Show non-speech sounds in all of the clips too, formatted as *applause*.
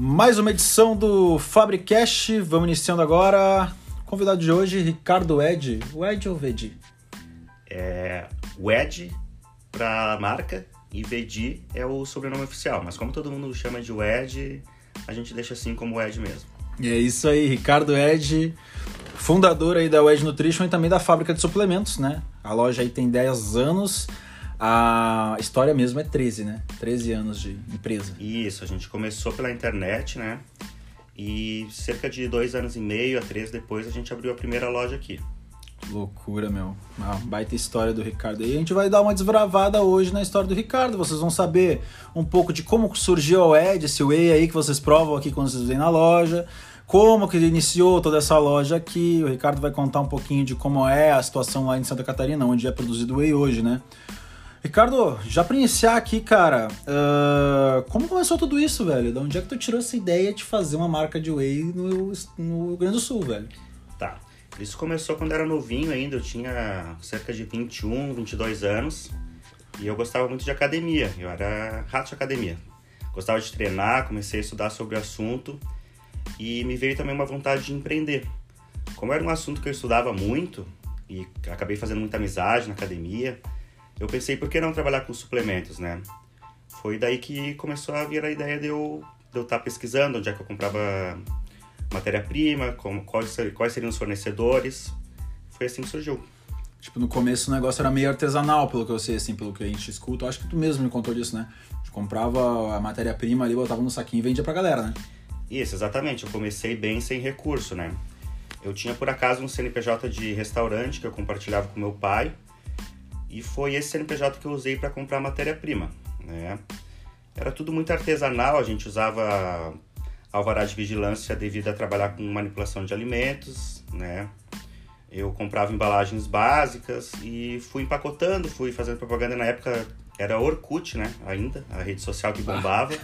Mais uma edição do Fabricast. Vamos iniciando agora. Convidado de hoje, Ricardo Ed. O Ed ou Vedi? É, o Ed para marca e Vedi é o sobrenome oficial. Mas como todo mundo chama de Ed, a gente deixa assim como o Ed mesmo. E é isso aí, Ricardo Ed, fundador aí da Wedge Nutrition e também da fábrica de suplementos, né? A loja aí tem 10 anos, a história mesmo é 13, né? 13 anos de empresa. Isso, a gente começou pela internet, né? E cerca de dois anos e meio a três depois a gente abriu a primeira loja aqui. Loucura, meu. Uma baita história do Ricardo. E a gente vai dar uma desbravada hoje na história do Ricardo. Vocês vão saber um pouco de como surgiu o Ed, esse whey aí que vocês provam aqui quando vocês vêm na loja como que ele iniciou toda essa loja aqui. O Ricardo vai contar um pouquinho de como é a situação lá em Santa Catarina, onde é produzido o whey hoje, né? Ricardo, já para iniciar aqui, cara, uh, como começou tudo isso, velho? De onde é que tu tirou essa ideia de fazer uma marca de whey no, no Rio Grande do Sul, velho? Tá. Isso começou quando era novinho ainda, eu tinha cerca de 21, 22 anos. E eu gostava muito de academia, eu era rato de academia. Gostava de treinar, comecei a estudar sobre o assunto e me veio também uma vontade de empreender. Como era um assunto que eu estudava muito e acabei fazendo muita amizade na academia, eu pensei por que não trabalhar com suplementos, né? Foi daí que começou a vir a ideia de eu de eu estar pesquisando onde é que eu comprava matéria-prima, como quais, quais seriam os fornecedores. Foi assim que surgiu. Tipo, no começo o negócio era meio artesanal, pelo que eu sei, assim, pelo que a gente escuta. Eu acho que tu mesmo me contou disso, né? Gente comprava a matéria-prima ali, botava no saquinho e vendia pra galera, né? Isso, exatamente. Eu comecei bem sem recurso, né? Eu tinha por acaso um CNPJ de restaurante que eu compartilhava com meu pai e foi esse CNPJ que eu usei para comprar matéria-prima, né? Era tudo muito artesanal, a gente usava alvará de vigilância devido a trabalhar com manipulação de alimentos, né? Eu comprava embalagens básicas e fui empacotando, fui fazendo propaganda na época era Orkut, né? Ainda, a rede social que bombava.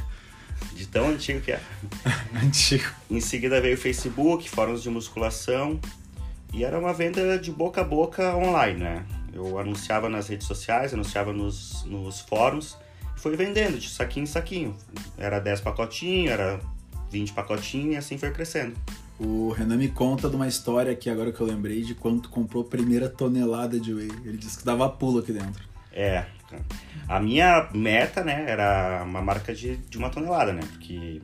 De tão antigo que é. *laughs* antigo. Em seguida veio o Facebook, fóruns de musculação. E era uma venda de boca a boca online, né? Eu anunciava nas redes sociais, anunciava nos, nos fóruns. E foi vendendo de saquinho em saquinho. Era 10 pacotinhos, era 20 pacotinhos e assim foi crescendo. O Renan me conta de uma história que agora que eu lembrei de quando comprou a primeira tonelada de whey. Ele disse que dava pulo aqui dentro. É, a minha meta, né, era uma marca de, de uma tonelada, né? Porque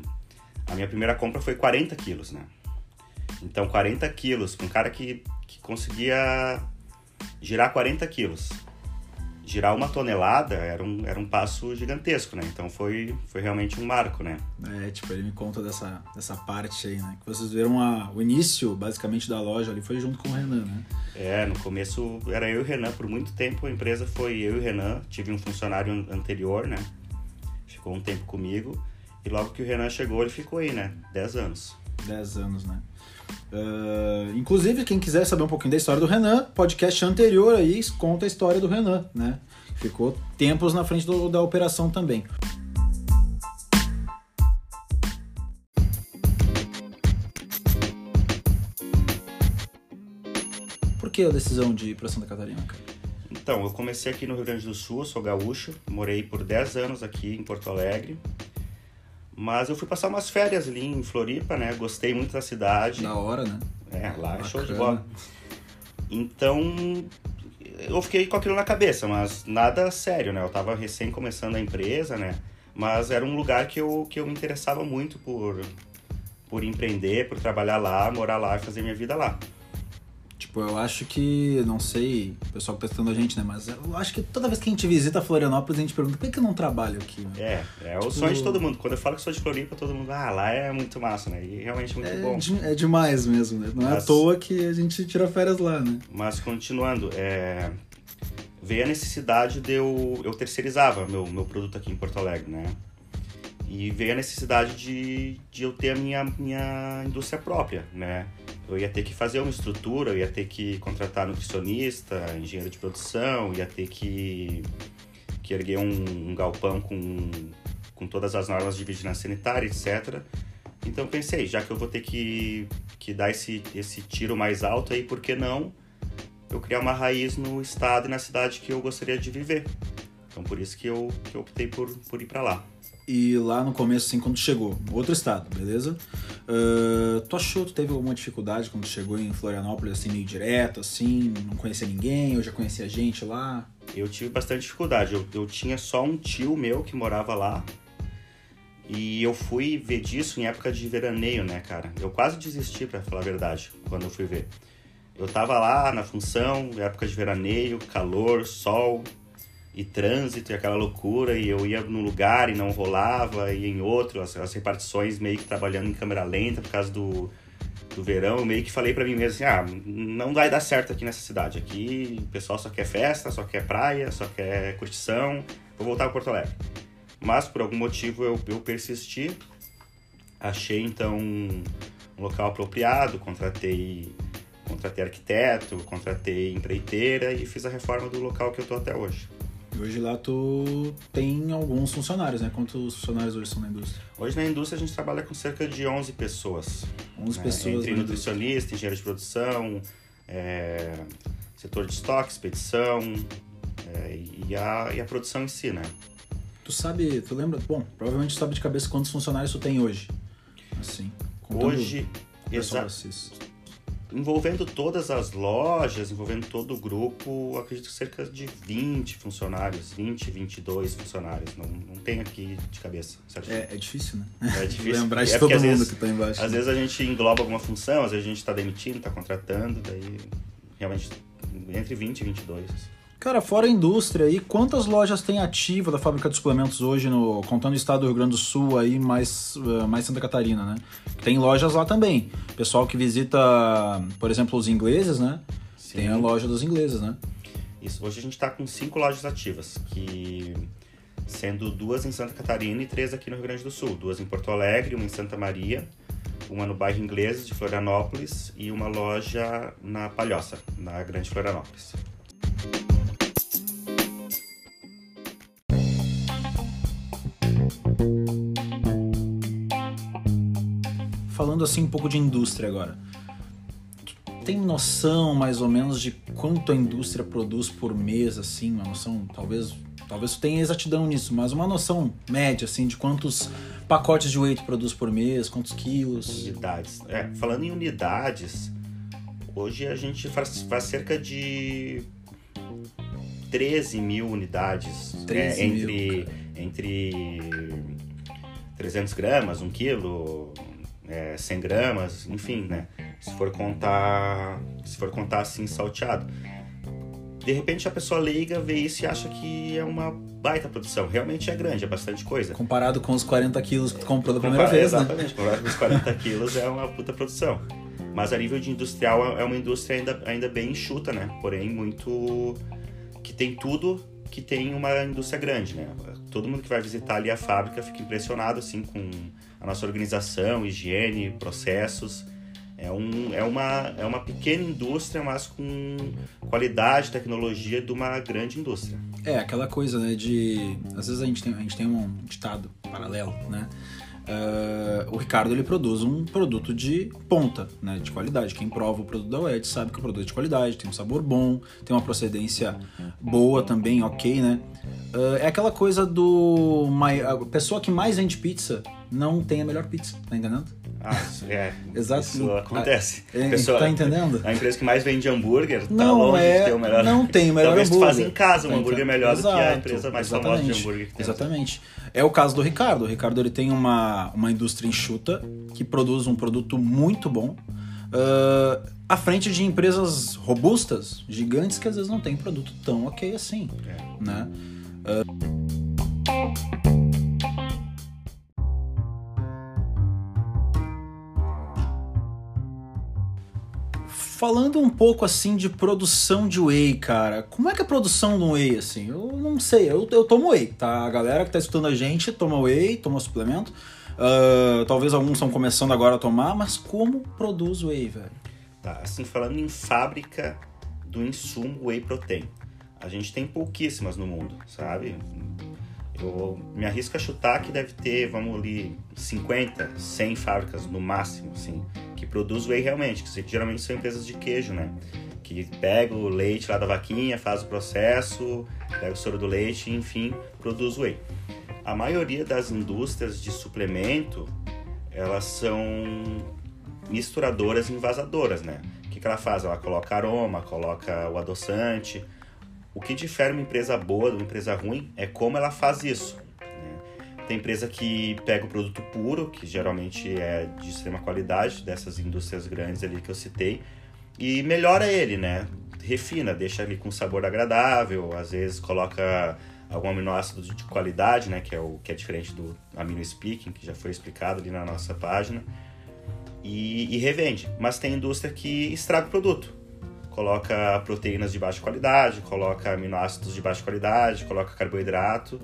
a minha primeira compra foi 40 quilos, né? Então, 40 quilos, um cara que, que conseguia girar 40 quilos girar uma tonelada era um, era um passo gigantesco, né? Então foi, foi realmente um marco, né? É, tipo, ele me conta dessa, dessa parte aí, né? Que vocês viram a, o início, basicamente, da loja ali foi junto com o Renan, né? É, no começo era eu e o Renan, por muito tempo a empresa foi eu e o Renan, tive um funcionário anterior, né? Ficou um tempo comigo, e logo que o Renan chegou, ele ficou aí, né? 10 anos. 10 anos, né? Uh, inclusive, quem quiser saber um pouquinho da história do Renan, podcast anterior aí conta a história do Renan, né? Ficou tempos na frente do, da operação também. Por que a decisão de ir para Santa Catarina, cara? Então, eu comecei aqui no Rio Grande do Sul, sou gaúcho, morei por 10 anos aqui em Porto Alegre. Mas eu fui passar umas férias ali em Floripa, né? Gostei muito da cidade. Na hora, né? É, lá é show de bola. Então, eu fiquei com aquilo na cabeça, mas nada sério, né? Eu tava recém começando a empresa, né? Mas era um lugar que eu, que eu me interessava muito por, por empreender, por trabalhar lá, morar lá e fazer minha vida lá. Tipo, eu acho que, não sei, o pessoal que tá escutando a gente, né? Mas eu acho que toda vez que a gente visita Florianópolis, a gente pergunta por que, eu não trabalho aqui? É, é o tipo... sonho de todo mundo. Quando eu falo que sou de Floripa, todo mundo, ah, lá é muito massa, né? E realmente muito é bom. De, é demais mesmo, né? Não mas, é à toa que a gente tira férias lá, né? Mas continuando, é... veio a necessidade de eu. Eu terceirizava meu, meu produto aqui em Porto Alegre, né? E veio a necessidade de, de eu ter a minha, minha indústria própria, né? Eu ia ter que fazer uma estrutura, eu ia ter que contratar nutricionista, engenheiro de produção, ia ter que, que erguer um, um galpão com, com todas as normas de vigilância sanitária, etc. Então pensei, já que eu vou ter que, que dar esse, esse tiro mais alto aí, por que não eu criar uma raiz no estado e na cidade que eu gostaria de viver? Então por isso que eu, que eu optei por, por ir para lá. E lá no começo, assim, quando chegou, outro estado, beleza? Uh, tu achou, tu teve alguma dificuldade quando chegou em Florianópolis, assim, meio direto, assim, não conhecia ninguém, eu já conhecia gente lá? Eu tive bastante dificuldade. Eu, eu tinha só um tio meu que morava lá. E eu fui ver disso em época de veraneio, né, cara? Eu quase desisti, para falar a verdade, quando eu fui ver. Eu tava lá na função, época de veraneio, calor, sol e trânsito e aquela loucura, e eu ia num lugar e não rolava, e em outro, as, as repartições meio que trabalhando em câmera lenta por causa do, do verão, eu meio que falei para mim mesmo assim, ah, não vai dar certo aqui nessa cidade. Aqui o pessoal só quer festa, só quer praia, só quer curtição, vou voltar para Porto Alegre. Mas por algum motivo eu, eu persisti, achei então um local apropriado, contratei contratei arquiteto, contratei empreiteira e fiz a reforma do local que eu tô até hoje. Hoje lá tu tem alguns funcionários, né? Quantos funcionários hoje são na indústria? Hoje na indústria a gente trabalha com cerca de 11 pessoas. 11 né? pessoas. Entre nutricionista, engenheiro de produção, é, setor de estoque, expedição é, e, a, e a produção em si, né? Tu sabe, tu lembra? Bom, provavelmente tu sabe de cabeça quantos funcionários tu tem hoje. Assim. Hoje, exato envolvendo todas as lojas, envolvendo todo o grupo, acredito que cerca de 20 funcionários, 20, 22 funcionários. Não, não tem aqui de cabeça. É, é, difícil, né? É *laughs* difícil. Lembrar de é todo mundo vezes, que está embaixo. Às né? vezes a gente engloba alguma função, às vezes a gente está demitindo, está contratando, daí realmente entre 20 e 22. Cara, fora a indústria aí, quantas lojas tem ativa da fábrica de suplementos hoje, no, contando o estado do Rio Grande do Sul aí, mais, uh, mais Santa Catarina, né? Tem lojas lá também. Pessoal que visita, por exemplo, os ingleses, né? Sim. Tem a loja dos ingleses, né? Isso, hoje a gente está com cinco lojas ativas, que sendo duas em Santa Catarina e três aqui no Rio Grande do Sul. Duas em Porto Alegre, uma em Santa Maria, uma no bairro Ingleses de Florianópolis e uma loja na Palhoça, na Grande Florianópolis. Falando assim um pouco de indústria agora. Tem noção mais ou menos de quanto a indústria produz por mês, assim, uma noção, talvez, talvez tu tenha exatidão nisso, mas uma noção média, assim, de quantos pacotes de whey tu produz por mês, quantos quilos? Unidades. É, falando em unidades, hoje a gente faz, faz cerca de 13 mil unidades 13 é, entre, mil, entre 300 gramas, 1 quilo, é, 100 gramas, enfim, né? Se for contar, se for contar assim salteado. De repente a pessoa leiga vê isso e acha que é uma baita produção. Realmente é grande, é bastante coisa. Comparado com os 40 quilos que tu comprou da primeira vez, exatamente, né? comparado com os 40 quilos é uma puta produção. Mas a nível de industrial é uma indústria ainda, ainda bem enxuta, né? Porém muito... que tem tudo que tem uma indústria grande, né? Todo mundo que vai visitar ali a fábrica fica impressionado, assim, com a nossa organização, higiene, processos. É, um, é, uma, é uma pequena indústria, mas com qualidade tecnologia de uma grande indústria. É, aquela coisa, né, de... Às vezes a gente tem, a gente tem um ditado paralelo, né? Uh, o Ricardo ele produz um produto de ponta, né, de qualidade. Quem prova o produto da UED sabe que o produto é de qualidade, tem um sabor bom, tem uma procedência boa também, ok, né? Uh, é aquela coisa do. A pessoa que mais vende pizza não tem a melhor pizza, tá entendendo? Ah, é. *laughs* Exato. Isso acontece. É, Pessoa, tá entendendo? A empresa que mais vende hambúrguer tá não longe é, de ter o melhor. Não tem o melhor Talvez hambúrguer. Talvez tu faz em casa um tá hambúrguer melhor Exato, do que a empresa mais famosa de hambúrguer que tem. Exatamente. É o caso do Ricardo. O Ricardo ele tem uma, uma indústria enxuta que produz um produto muito bom. Uh, à frente de empresas robustas, gigantes, que às vezes não tem produto tão ok assim. É. Né? Uh, Falando um pouco assim de produção de whey, cara, como é que é a produção do whey, assim? Eu não sei, eu, eu tomo whey, tá? A galera que tá escutando a gente toma whey, toma suplemento. Uh, talvez alguns estão começando agora a tomar, mas como produz whey, velho? Tá, assim, falando em fábrica do insumo whey protein, a gente tem pouquíssimas no mundo, sabe? Eu me arrisco a chutar que deve ter, vamos ali, 50, 100 fábricas no máximo, assim, que produz whey realmente, que geralmente são empresas de queijo, né? Que pega o leite lá da vaquinha, faz o processo, pega o soro do leite, enfim, produz whey. a maioria das indústrias de suplemento, elas são misturadoras envasadoras, né? O que, que ela faz? Ela coloca aroma, coloca o adoçante. O que difere uma empresa boa de uma empresa ruim é como ela faz isso. Tem empresa que pega o produto puro, que geralmente é de extrema qualidade, dessas indústrias grandes ali que eu citei, e melhora ele, né? Refina, deixa ele com sabor agradável, às vezes coloca algum aminoácido de qualidade, né? Que é, o, que é diferente do amino speaking, que já foi explicado ali na nossa página e, e revende. Mas tem indústria que estraga o produto. Coloca proteínas de baixa qualidade, coloca aminoácidos de baixa qualidade, coloca carboidrato.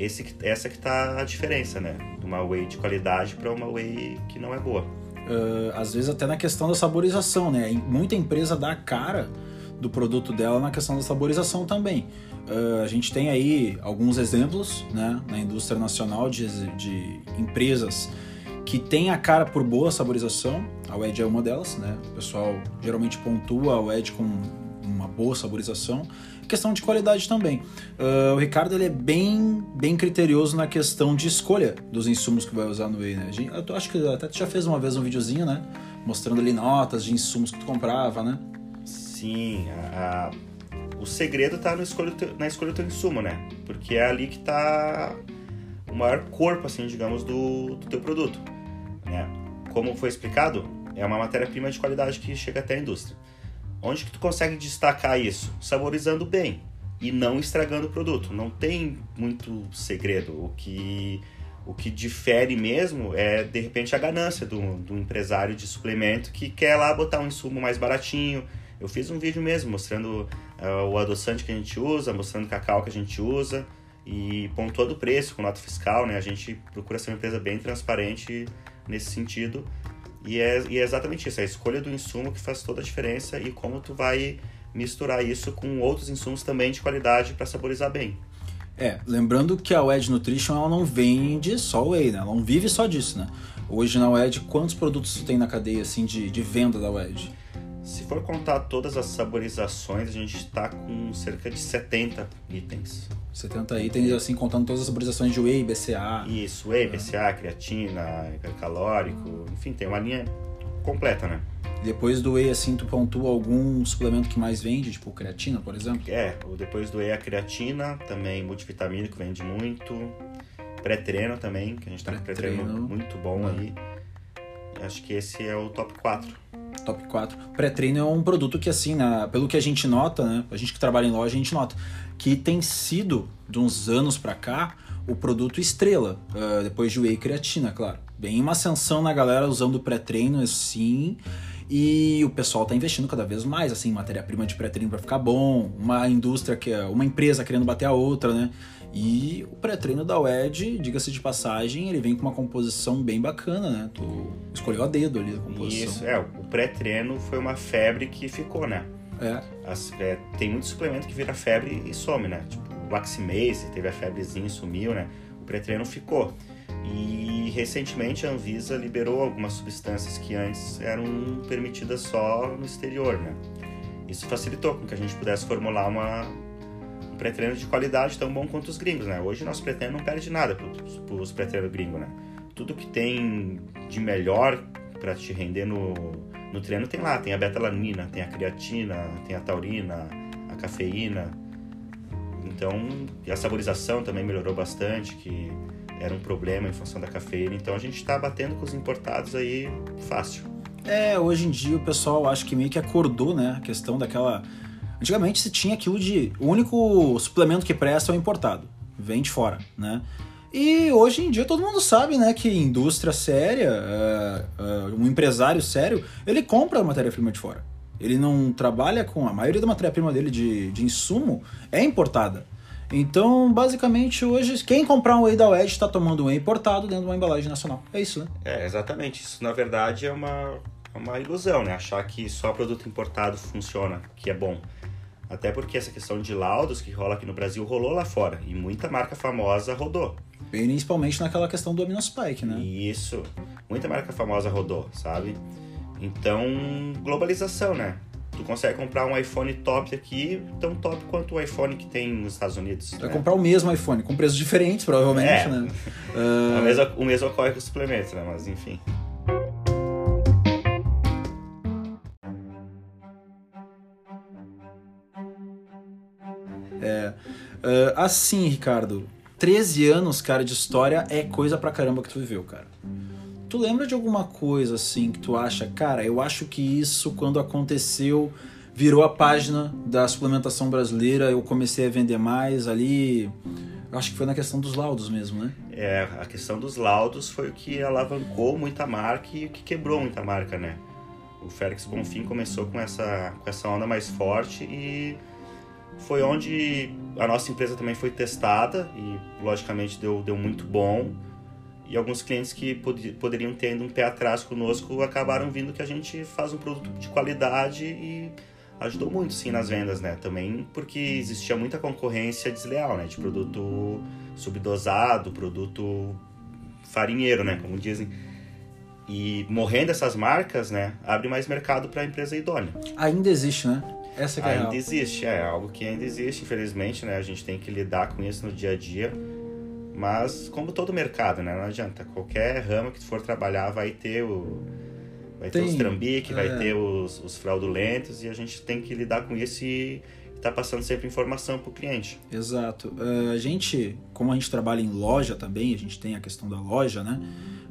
Esse, essa que tá a diferença, né? De uma whey de qualidade para uma whey que não é boa. Uh, às vezes até na questão da saborização, né? Muita empresa dá a cara do produto dela na questão da saborização também. Uh, a gente tem aí alguns exemplos né, na indústria nacional de, de empresas que tem a cara por boa saborização. A WED é uma delas, né? O pessoal geralmente pontua a WED com uma boa saborização. Questão de qualidade também. Uh, o Ricardo ele é bem, bem criterioso na questão de escolha dos insumos que vai usar no whey, né? Eu acho que até tu já fez uma vez um videozinho, né? Mostrando ali notas de insumos que tu comprava, né? Sim, a- a- o segredo tá no escolha, na escolha do teu insumo, né? Porque é ali que tá o maior corpo, assim, digamos, do, do teu produto. Né? Como foi explicado, é uma matéria-prima de qualidade que chega até a indústria. Onde que tu consegue destacar isso? Saborizando bem e não estragando o produto. Não tem muito segredo. O que, o que difere mesmo é, de repente, a ganância do, do empresário de suplemento que quer lá botar um insumo mais baratinho. Eu fiz um vídeo mesmo mostrando ah, o adoçante que a gente usa, mostrando o cacau que a gente usa e pontuando o preço com nota fiscal, né? A gente procura ser uma empresa bem transparente nesse sentido. E é, e é exatamente isso, é a escolha do insumo que faz toda a diferença e como tu vai misturar isso com outros insumos também de qualidade para saborizar bem. É, lembrando que a Wedge Nutrition ela não vende só whey, né? Ela não vive só disso, né? Hoje na Wedge, quantos produtos tu tem na cadeia assim de, de venda da Wedge? Se for contar todas as saborizações, a gente está com cerca de 70 itens. 70 itens, assim, contando todas as saborizações de whey, BCA. Isso, whey, BCA, creatina, hipercalórico, enfim, tem uma linha completa, né? Depois do whey, assim, tu pontua algum suplemento que mais vende, tipo creatina, por exemplo? É, depois do whey a creatina, também multivitamínico vende muito. Pré-treino também, que a gente tá com pré-treino muito bom Ah. aí. Acho que esse é o top 4. Top 4. Pré-treino é um produto que, assim, na- pelo que a gente nota, né? A gente que trabalha em loja, a gente nota que tem sido, de uns anos pra cá, o produto estrela. ah, depois de whey e creatina, claro. Bem uma ascensão na galera usando o pré-treino, assim. E o pessoal tá investindo cada vez mais, assim, matéria-prima de pré-treino pra ficar bom. Uma indústria, que é uma empresa querendo bater a outra, né? E o pré-treino da WED, diga-se de passagem, ele vem com uma composição bem bacana, né? Tu escolheu a dedo ali a composição. Isso, é, o pré-treino foi uma febre que ficou, né? É. As- é, tem muito suplemento que vira febre e some, né? Tipo, o Aximase teve a febrezinha e sumiu, né? O pré-treino ficou. E recentemente a Anvisa liberou algumas substâncias que antes eram permitidas só no exterior, né? Isso facilitou com que a gente pudesse formular uma, um pré-treino de qualidade tão bom quanto os gringos, né? Hoje nosso pré-treino não perde nada pros, pros pré-treinos gringos, né? Tudo que tem de melhor para te render no, no treino tem lá. Tem a betalanina, tem a creatina, tem a taurina, a cafeína. Então, e a saborização também melhorou bastante, que era um problema em função da cafeína. Então a gente está batendo com os importados aí fácil. É, hoje em dia o pessoal acho que meio que acordou, né? A questão daquela. Antigamente se tinha aquilo de. O único suplemento que presta é o importado. Vem de fora, né? E hoje em dia todo mundo sabe, né, que indústria séria, é, é, um empresário sério, ele compra a matéria-prima de fora. Ele não trabalha com. A maioria da matéria-prima dele de, de insumo é importada. Então, basicamente, hoje, quem comprar um whey da Wedge está tomando um whey importado dentro de uma embalagem nacional. É isso, né? É, exatamente. Isso na verdade é uma, é uma ilusão, né? Achar que só produto importado funciona, que é bom. Até porque essa questão de laudos que rola aqui no Brasil rolou lá fora. E muita marca famosa rodou. Principalmente naquela questão do aminospike, né? Isso. Muita marca famosa rodou, sabe? Então, globalização, né? tu consegue comprar um iPhone top aqui, tão top quanto o iPhone que tem nos Estados Unidos. Vai né? comprar o mesmo iPhone, com preços diferentes, provavelmente, é. né? *laughs* Uh... Mesma, o mesmo ocorre com os suplementos, né? Mas enfim. É, uh, assim, Ricardo, 13 anos, cara, de história é coisa pra caramba que tu viveu, cara. Tu lembra de alguma coisa assim que tu acha, cara, eu acho que isso quando aconteceu virou a página da suplementação brasileira, eu comecei a vender mais ali. Acho que foi na questão dos laudos mesmo, né? É, a questão dos laudos foi o que alavancou muita marca e o que quebrou muita marca, né? O Félix Bonfim começou com essa, com essa onda mais forte e foi onde a nossa empresa também foi testada e logicamente deu, deu muito bom e alguns clientes que pod poderiam ter um pé atrás conosco acabaram vindo que a gente faz um produto de qualidade e ajudou muito sim nas vendas, né? Também porque existia muita concorrência desleal, né? De produto subdosado, produto farinheiro, né? Como dizem. E morrendo essas marcas, né? Abre mais mercado para a empresa idônea. Ainda existe, né? Essa é Ainda existe, é algo que ainda existe, infelizmente, né? A gente tem que lidar com isso no dia a dia mas como todo mercado, né? Não adianta. Qualquer ramo que tu for trabalhar vai ter o. Vai tem, ter os trambique, é. vai ter os, os fraudulentos e a gente tem que lidar com isso e tá passando sempre informação para o cliente. Exato. Uh, a gente, como a gente trabalha em loja também, a gente tem a questão da loja, né?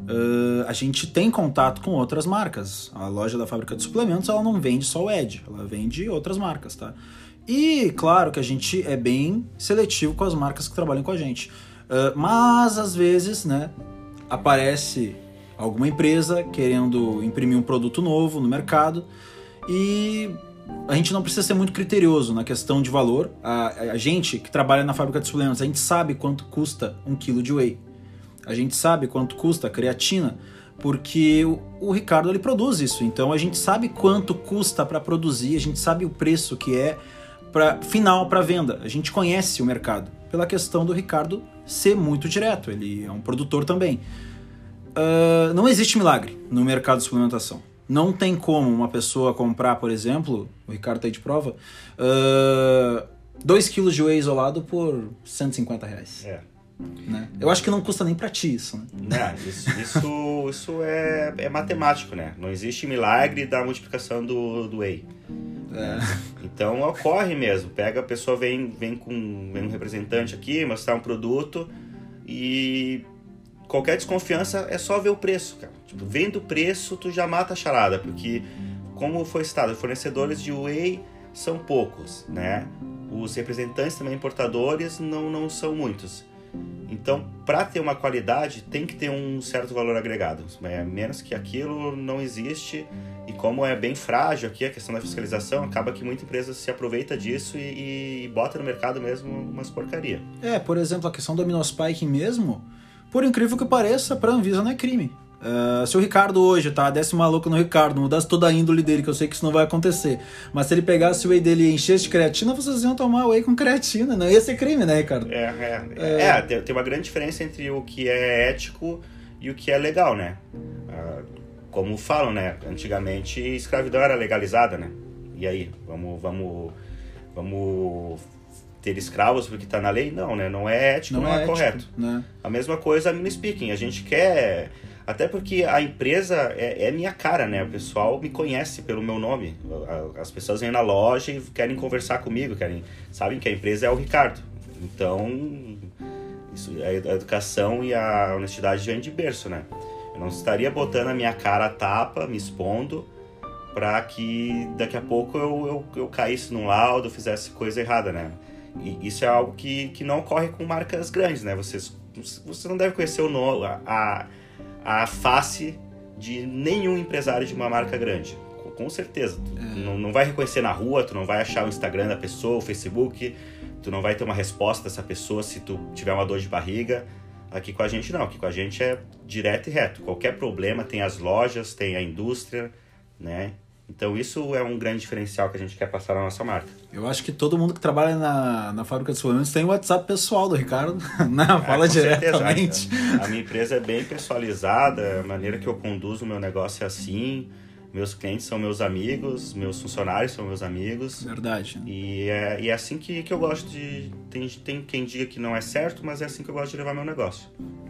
Uh, a gente tem contato com outras marcas. A loja da fábrica de suplementos ela não vende só o Ed, ela vende outras marcas, tá? E claro que a gente é bem seletivo com as marcas que trabalham com a gente. Uh, mas às vezes, né, aparece alguma empresa querendo imprimir um produto novo no mercado e a gente não precisa ser muito criterioso na questão de valor. A, a gente que trabalha na fábrica de suplementos, a gente sabe quanto custa um quilo de whey. A gente sabe quanto custa a creatina, porque o, o Ricardo ele produz isso. Então a gente sabe quanto custa para produzir, a gente sabe o preço que é para final para venda. A gente conhece o mercado pela questão do Ricardo ser muito direto, ele é um produtor também. Uh, não existe milagre no mercado de suplementação. Não tem como uma pessoa comprar, por exemplo, o Ricardo tá aí de prova, 2 uh, kg de whey isolado por 150 reais. É. Né? Eu acho que não custa nem para ti isso. Né? Não, isso, isso, isso é, é matemático, né? Não existe milagre da multiplicação do, do whey. É. Então ocorre mesmo. Pega a pessoa, vem, vem com vem um representante aqui, mostrar um produto e qualquer desconfiança é só ver o preço, cara. Tipo, vendo o preço, tu já mata a charada, porque como foi citado, fornecedores de whey são poucos, né? Os representantes também importadores não, não são muitos. Então, para ter uma qualidade, tem que ter um certo valor agregado. É, menos que aquilo não existe. E como é bem frágil aqui a questão da fiscalização, acaba que muita empresa se aproveita disso e, e bota no mercado mesmo umas porcaria. É, por exemplo, a questão do aminospiking mesmo, por incrível que pareça, para a Anvisa não é crime. Uh, se o Ricardo hoje, tá? Desce maluco no Ricardo, mudasse toda a índole dele, que eu sei que isso não vai acontecer. Mas se ele pegasse o whey dele e enchesse de creatina, vocês iam tomar whey com creatina. Não ia ser crime, né, Ricardo? É, é. é. é tem, tem, uma grande diferença entre o que é ético e o que é legal, né? Uh, como falam, né? Antigamente escravidão era legalizada, né? E aí, vamos, vamos, vamos ter escravos porque está na lei? Não, né? Não é ético, não, não é, é ético, correto. Né? A mesma coisa a mini speaking. A gente quer até porque a empresa é, é, minha cara, né? O pessoal me conhece pelo meu nome. As pessoas vêm na loja e querem conversar comigo, querem sabem que a empresa é o Ricardo. Então, isso, a educação e a honestidade vem de berço, né? Eu não estaria botando a minha cara a tapa, me expondo, para que daqui a pouco eu, eu, eu caísse num laudo, fizesse coisa errada, né? E isso é algo que, que não ocorre com marcas grandes, né? Vocês, você não deve conhecer o nome, a, a face de nenhum empresário de uma marca grande. Com certeza. Tu é. não, não vai reconhecer na rua, tu não vai achar o Instagram da pessoa, o Facebook, tu não vai ter uma resposta dessa pessoa se tu tiver uma dor de barriga. Aqui com a gente não, aqui com a gente é direto e reto. Qualquer problema tem as lojas, tem a indústria, né? Então isso é um grande diferencial que a gente quer passar na nossa marca. Eu acho que todo mundo que trabalha na, na fábrica de suplementos tem o WhatsApp pessoal do Ricardo. *laughs* Não, é, fala diretamente. A, a minha empresa é bem personalizada, a maneira que eu conduzo o meu negócio é assim. meus clientes são meus amigos, meus funcionários são meus amigos. Verdade. E é, e é assim que, que eu gosto de. Tem, tem quem diga que não é certo, mas é assim que eu gosto de levar meu negócio.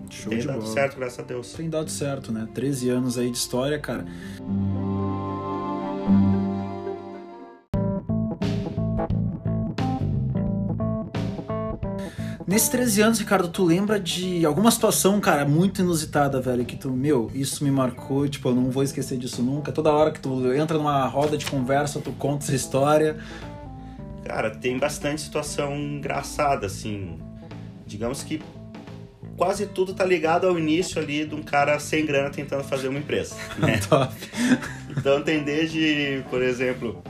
Show tem dado bola. certo, graças a Deus. Tem dado certo, né? 13 anos aí de história, cara. Nesses 13 anos, Ricardo, tu lembra de alguma situação, cara, muito inusitada, velho, que tu, meu, isso me marcou, tipo, eu não vou esquecer disso nunca. Toda hora que tu entra numa roda de conversa, tu conta essa história. Cara, tem bastante situação engraçada, assim. Digamos que quase tudo tá ligado ao início ali de um cara sem grana tentando fazer uma empresa, *laughs* né? Top. Então tem desde, por exemplo,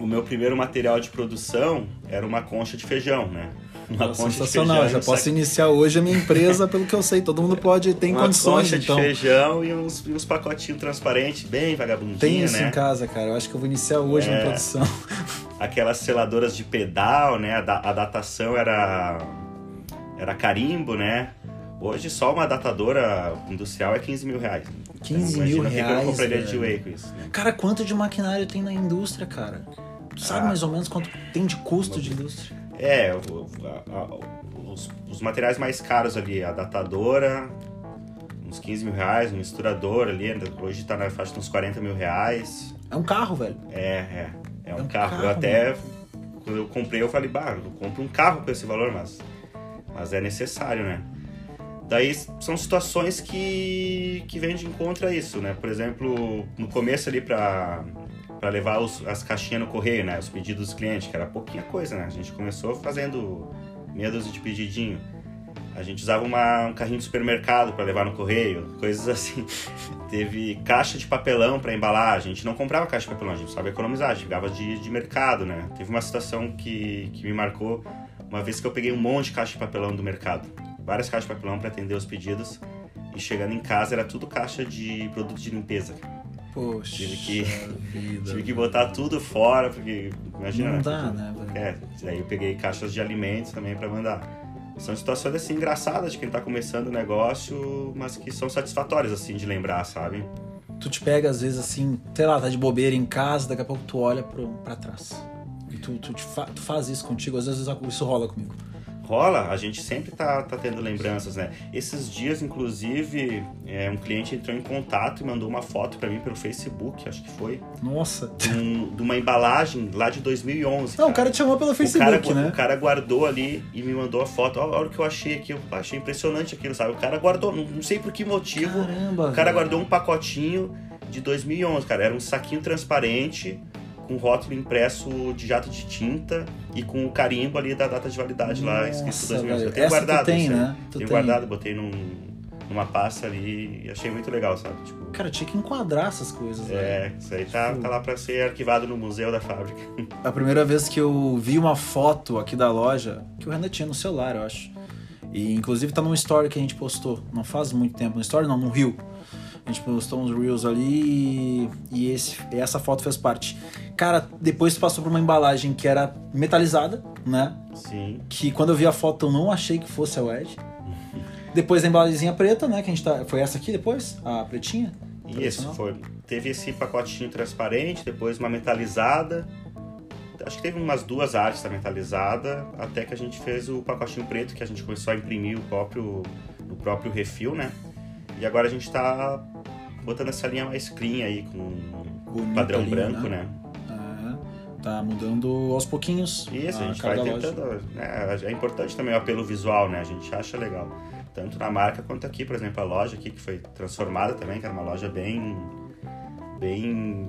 o meu primeiro material de produção era uma concha de feijão, né? Uma Sensacional, já um posso iniciar hoje a minha empresa, pelo que eu sei. Todo mundo pode, tem uma condições, então. de feijão e uns, e uns pacotinhos transparentes, bem vagabundinho, Tem isso né? em casa, cara. Eu acho que eu vou iniciar hoje É. na produção. *laughs* Aquelas seladoras de pedal, né? A, a datação era era carimbo, né? Hoje só uma datadora industrial é 15 mil reais. 15 Então, mil o que reais, eu compraria de whey com isso. né? Cara, quanto de maquinário tem na indústria, cara? Tu sabe Ah. mais ou menos quanto tem de custo de indústria? É, o- a- a- os, os materiais mais caros ali, a datadora, uns 15 mil reais, um misturador ali, hoje tá na faixa de uns 40 mil reais. É um carro, velho. É, é, é um, É um carro. carro, Eu até, quando eu comprei, eu falei, bah, eu compro um carro com esse valor, mas, mas é necessário, né? Daí são situações que, que vêm de encontro a isso, né? Por exemplo, no começo ali pra, pra levar os- as caixinhas no correio, né? Os pedidos dos clientes, que era pouquinha coisa, né? A gente começou fazendo meia dúzia de pedidinho. A gente usava uma- um carrinho de supermercado para levar no correio, coisas assim. *laughs* Teve caixa de papelão para embalar, a gente não comprava caixa de papelão, a gente precisava economizar, a gente pegava de, de mercado, né? Teve uma situação que, que me marcou uma vez que eu peguei um monte de caixa de papelão do mercado, várias caixas de papelão para atender os pedidos, e chegando em casa era tudo caixa de produto de limpeza. Poxa Tive que- vida. Tive que botar tudo fora, porque imagina, Não né? dá, né, velho? É, daí eu peguei caixas de alimentos também para mandar. São situações assim engraçadas de quem tá começando o negócio, mas que são satisfatórias assim de lembrar, sabe? Tu te pega, às vezes, assim, sei lá, tá de bobeira em casa, daqui a pouco tu olha pro, pra trás. E tu, tu, fa- tu faz isso contigo, às vezes isso rola comigo. Rola, a gente sempre tá, tá tendo lembranças, né? Esses dias, inclusive, é, um cliente entrou em contato e mandou uma foto para mim pelo Facebook, acho que foi, Nossa. de, um- de uma embalagem lá de 2011. Não, o cara te chamou pelo O cara, Facebook, né? o cara guardou ali e me mandou a foto. Olha o que eu achei aqui, eu achei impressionante aquilo, sabe? O cara guardou, não, não sei por que motivo, Caramba, o cara velho. guardou um pacotinho de 2011, cara. Era um saquinho transparente com rótulo impresso de jato de tinta e com o carimbo ali da data de validade lá escrito Nossa, 2011. velho. Eu tenho Essa tu guardado tem, isso né? Tu tenho tem. guardado, botei num, numa pasta ali e achei muito legal, sabe? Tipo, Cara, tinha que enquadrar essas coisas, velho. é, isso aí tá, tá lá pra ser arquivado no museu da fábrica. *laughs* A primeira vez que eu vi uma foto aqui da loja, que o Renan tinha no celular, eu acho. E inclusive tá num story que a gente postou, não faz muito tempo, no story não, no Rio. A gente postou uns reels ali e, esse, essa foto fez parte. Cara, depois passou por uma embalagem que era metalizada, né? Sim. Que quando eu vi a foto eu não achei que fosse a Wedge. Depois a embalagemzinha preta, né? Que a gente tá. Foi essa aqui depois? A pretinha? Isso, foi. Teve esse pacotinho transparente, depois uma metalizada. Acho que teve umas duas artes da metalizada, até que a gente fez o pacotinho preto, que a gente começou a imprimir o próprio, o próprio refil, né? E agora a gente tá botando essa linha mais clean aí, com Bonita padrão linha, branco, né? né? É, tá mudando aos pouquinhos. Isso, a gente cada vai tentando. né, é importante também o apelo visual, né? A gente acha legal. Tanto na marca quanto aqui, por exemplo, a loja aqui que foi transformada também, que era uma loja bem. bem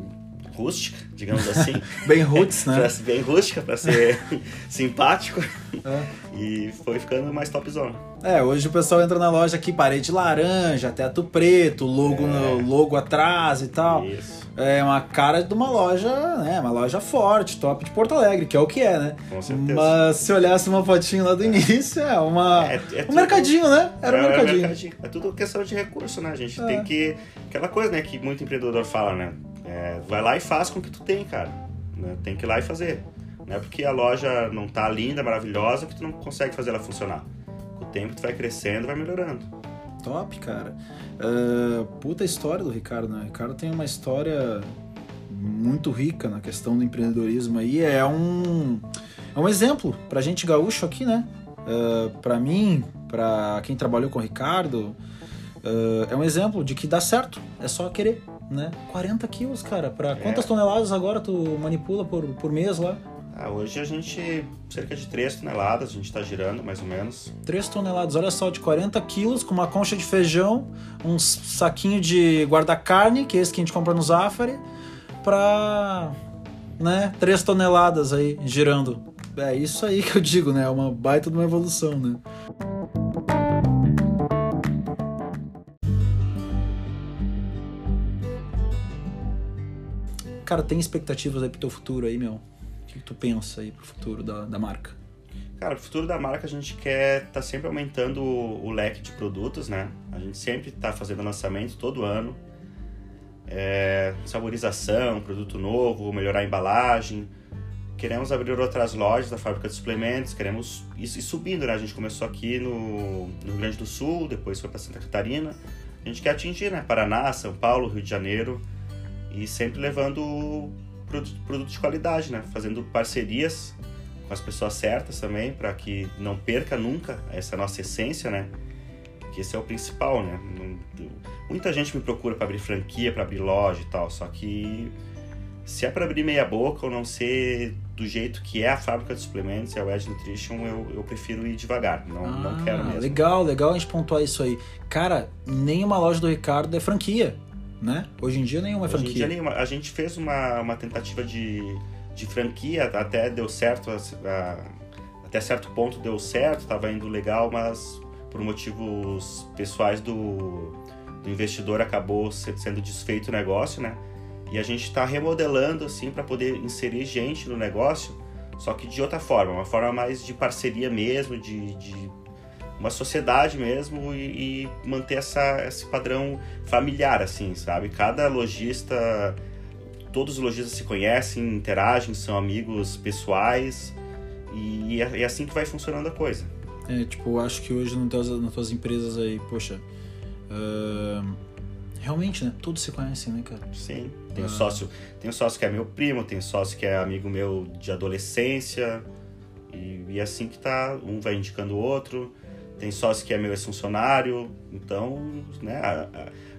rústica, digamos *laughs* assim. Bem roots, né? *laughs* Bem rústica, pra ser *laughs* simpático. É. E foi ficando mais topzona. É, hoje o pessoal entra na loja aqui, parede laranja, teto preto, logo, É. logo atrás e tal. Isso, É uma cara de uma loja, né? Uma loja forte, top de Porto Alegre, que é o que é, né? com certeza. Mas se olhasse uma fotinho lá do início, é uma. É- é um tudo- mercadinho, né? Era um É, mercadinho. É tudo questão de recurso, né? Gente É. tem que. Aquela coisa, né, que muito empreendedor fala, né? É, vai lá e faz com o que tu tem, cara. né? Tem que ir lá e fazer. Não é porque a loja não tá linda, maravilhosa, que tu não consegue fazer ela funcionar. Com o tempo tu vai crescendo, vai melhorando. Top, cara. Uh, puta história do Ricardo, né? O Ricardo tem uma história muito rica na questão do empreendedorismo aí. É um, é um exemplo pra gente gaúcho aqui, né? Uh, pra mim, pra quem trabalhou com o Ricardo, uh, é um exemplo de que dá certo. É só querer, né? 40 quilos, cara. Pra quantas é. toneladas agora tu manipula por, por mês lá? Ah, hoje a gente, cerca de 3 toneladas, a gente está girando mais ou menos. 3 toneladas, olha só, de 40 quilos, com uma concha de feijão, um saquinho de guarda-carne, que é esse que a gente compra no Zafari, para né, 3 toneladas aí, girando. É isso aí que eu digo, né? É uma baita de uma evolução, né? Cara, tem expectativas aí pro teu futuro aí, meu? O que tu pensa aí pro futuro da, da marca? Cara, o futuro da marca a gente quer tá sempre aumentando o, o leque de produtos, né? A gente sempre tá fazendo lançamento todo ano. É, saborização, produto novo, melhorar a embalagem. Queremos abrir outras lojas da fábrica de suplementos, queremos ir, ir subindo, né? A gente começou aqui no, no Rio Grande do Sul, depois foi para Santa Catarina. A gente quer atingir, né? Paraná, São Paulo, Rio de Janeiro e sempre levando produto, produto de qualidade, né? Fazendo parcerias com as pessoas certas também, para que não perca nunca essa nossa essência, né? Que esse é o principal, né? Muita gente me procura para abrir franquia, para abrir loja e tal, só que se é para abrir meia boca ou não ser do jeito que é a fábrica de suplementos, é o Edge Nutrition, eu, eu prefiro ir devagar, não, ah, não quero mesmo. Legal, legal a gente pontuar isso aí. Cara, nenhuma loja do Ricardo é franquia né? Hoje em dia nenhuma Hoje franquia. Em dia nenhuma. A gente fez uma, uma tentativa de, de franquia, até deu certo, a, a, até certo ponto deu certo, estava indo legal, mas por motivos pessoais do, do investidor acabou sendo desfeito o negócio, né? E a gente está remodelando assim para poder inserir gente no negócio, só que de outra forma, uma forma mais de parceria mesmo, de, de uma sociedade mesmo e, e manter essa, esse padrão familiar, assim, sabe? Cada lojista, todos os lojistas se conhecem, interagem, são amigos pessoais e é, é assim que vai funcionando a coisa. É, tipo, eu acho que hoje nas tuas, nas tuas empresas aí, poxa, uh, realmente, né? Todos se conhecem, né, cara? Sim. Tem um sócio, tem um sócio que é meu primo, tem um sócio que é amigo meu de adolescência e, e é assim que tá, um vai indicando o outro tem sócio que é meu ex-funcionário, então, né,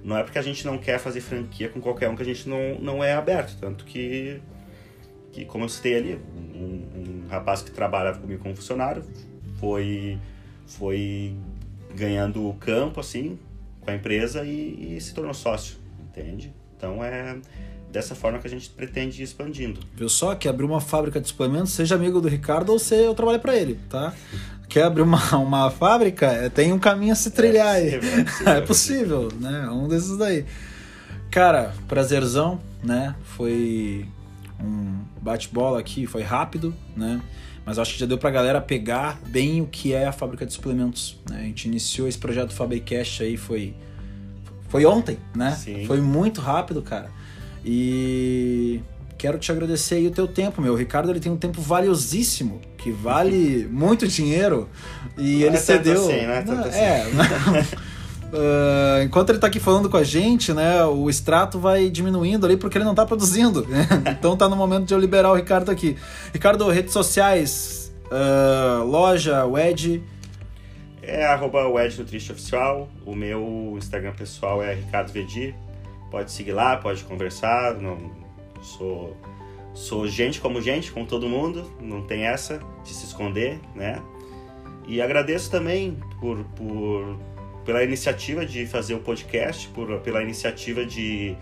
não é porque a gente não quer fazer franquia com qualquer um que a gente não, não é aberto, tanto que, que como eu citei ali, um, um rapaz que trabalhava comigo como funcionário foi, foi ganhando o campo, assim, com a empresa e, e se tornou sócio, entende? Então é dessa forma que a gente pretende ir expandindo. Viu só que abrir uma fábrica de suplementos, seja amigo do Ricardo ou você eu trabalho para ele, tá? Quer abrir uma, *laughs* uma fábrica? É, tem um caminho a se trilhar é possível, aí. É possível, é possível, né? Um desses daí. Cara, prazerzão, né? Foi um bate-bola aqui, foi rápido, né? Mas acho que já deu pra galera pegar bem o que é a fábrica de suplementos. Né? A gente iniciou esse projeto Fabricast aí, foi, foi ontem, né? Sim. Foi muito rápido, cara. E quero te agradecer aí o teu tempo, meu. O Ricardo ele tem um tempo valiosíssimo, que vale *laughs* muito dinheiro, e não ele é cedeu. Assim, não é, tanto assim. é Uh, *laughs* enquanto ele está aqui falando com a gente, né, o extrato vai diminuindo ali porque ele não está produzindo. Né? *laughs* então tá no momento de eu liberar o Ricardo aqui. Ricardo, redes sociais, uh, loja, Wedge. É arroba Oficial. O meu Instagram pessoal é Ricardo Vedi pode seguir lá, pode conversar. Não sou sou gente como gente, com todo mundo. Não tem essa de se esconder, né? E agradeço também por, por pela iniciativa de fazer o podcast, por, pela iniciativa de,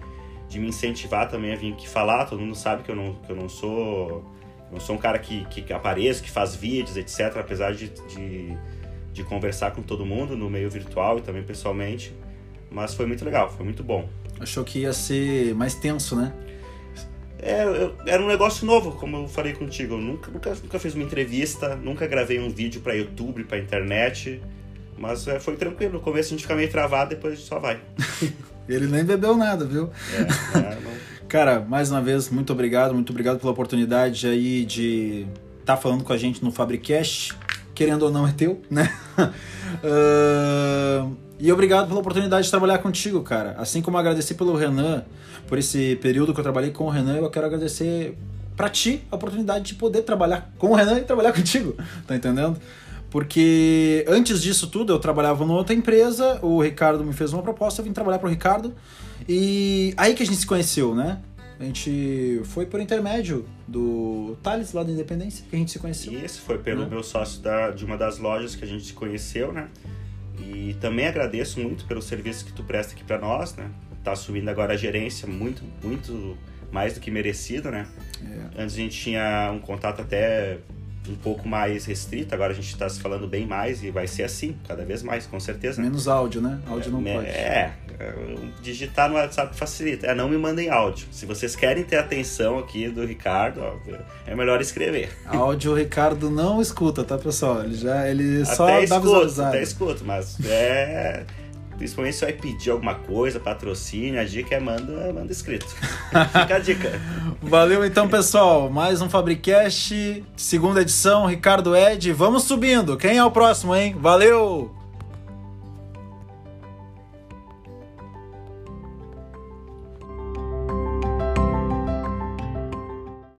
de me incentivar também a vir aqui falar. Todo mundo sabe que eu não, que eu não sou não sou um cara que, que apareço, que faz vídeos, etc. Apesar de, de, de conversar com todo mundo no meio virtual e também pessoalmente. Mas foi muito legal, foi muito bom. Achou que ia ser mais tenso, né? É, eu, era um negócio novo, como eu falei contigo. Eu nunca, nunca, nunca fiz uma entrevista, nunca gravei um vídeo para YouTube, para internet. Mas é, foi tranquilo. No começo a gente fica meio travado, depois a gente só vai. *laughs* Ele nem bebeu nada, viu? É, é, não... *laughs* Cara, mais uma vez, muito obrigado, muito obrigado pela oportunidade aí de estar tá falando com a gente no Fabricast. Querendo ou não, é teu, né? uh *laughs* E obrigado pela oportunidade de trabalhar contigo, cara. Assim como agradecer pelo Renan, por esse período que eu trabalhei com o Renan, eu quero agradecer para ti a oportunidade de poder trabalhar com o Renan e trabalhar *laughs* contigo. Tá entendendo? Porque antes disso tudo eu trabalhava numa outra empresa, o Ricardo me fez uma proposta, eu vim trabalhar pro Ricardo. E aí que a gente se conheceu, né? A gente foi por intermédio do Thales, lá da Independência, que a gente se conheceu. Isso, foi pelo né? meu sócio da, de uma das lojas que a gente se conheceu, né? E também agradeço muito pelo serviço que tu presta aqui para nós, né? Tá assumindo agora a gerência muito, muito mais do que merecido, né? É. Antes a gente tinha um contato até um pouco mais restrito, agora a gente está se falando bem mais e vai ser assim, cada vez mais, com certeza. Menos áudio, né? Áudio não é, pode. É, digitar no WhatsApp facilita. É, não me mandem áudio. Se vocês querem ter atenção aqui do Ricardo, ó, é melhor escrever. Áudio o Ricardo não escuta, tá, pessoal? Ele já ele até só escuto, dá visualizada. Até escuto, mas é Principalmente se vai pedir alguma coisa, patrocínio, a dica é manda, manda escrito. *laughs* Fica a dica. Valeu então, pessoal. Mais um Fabricast, segunda edição, Ricardo Ed. Vamos subindo. Quem é o próximo, hein? Valeu!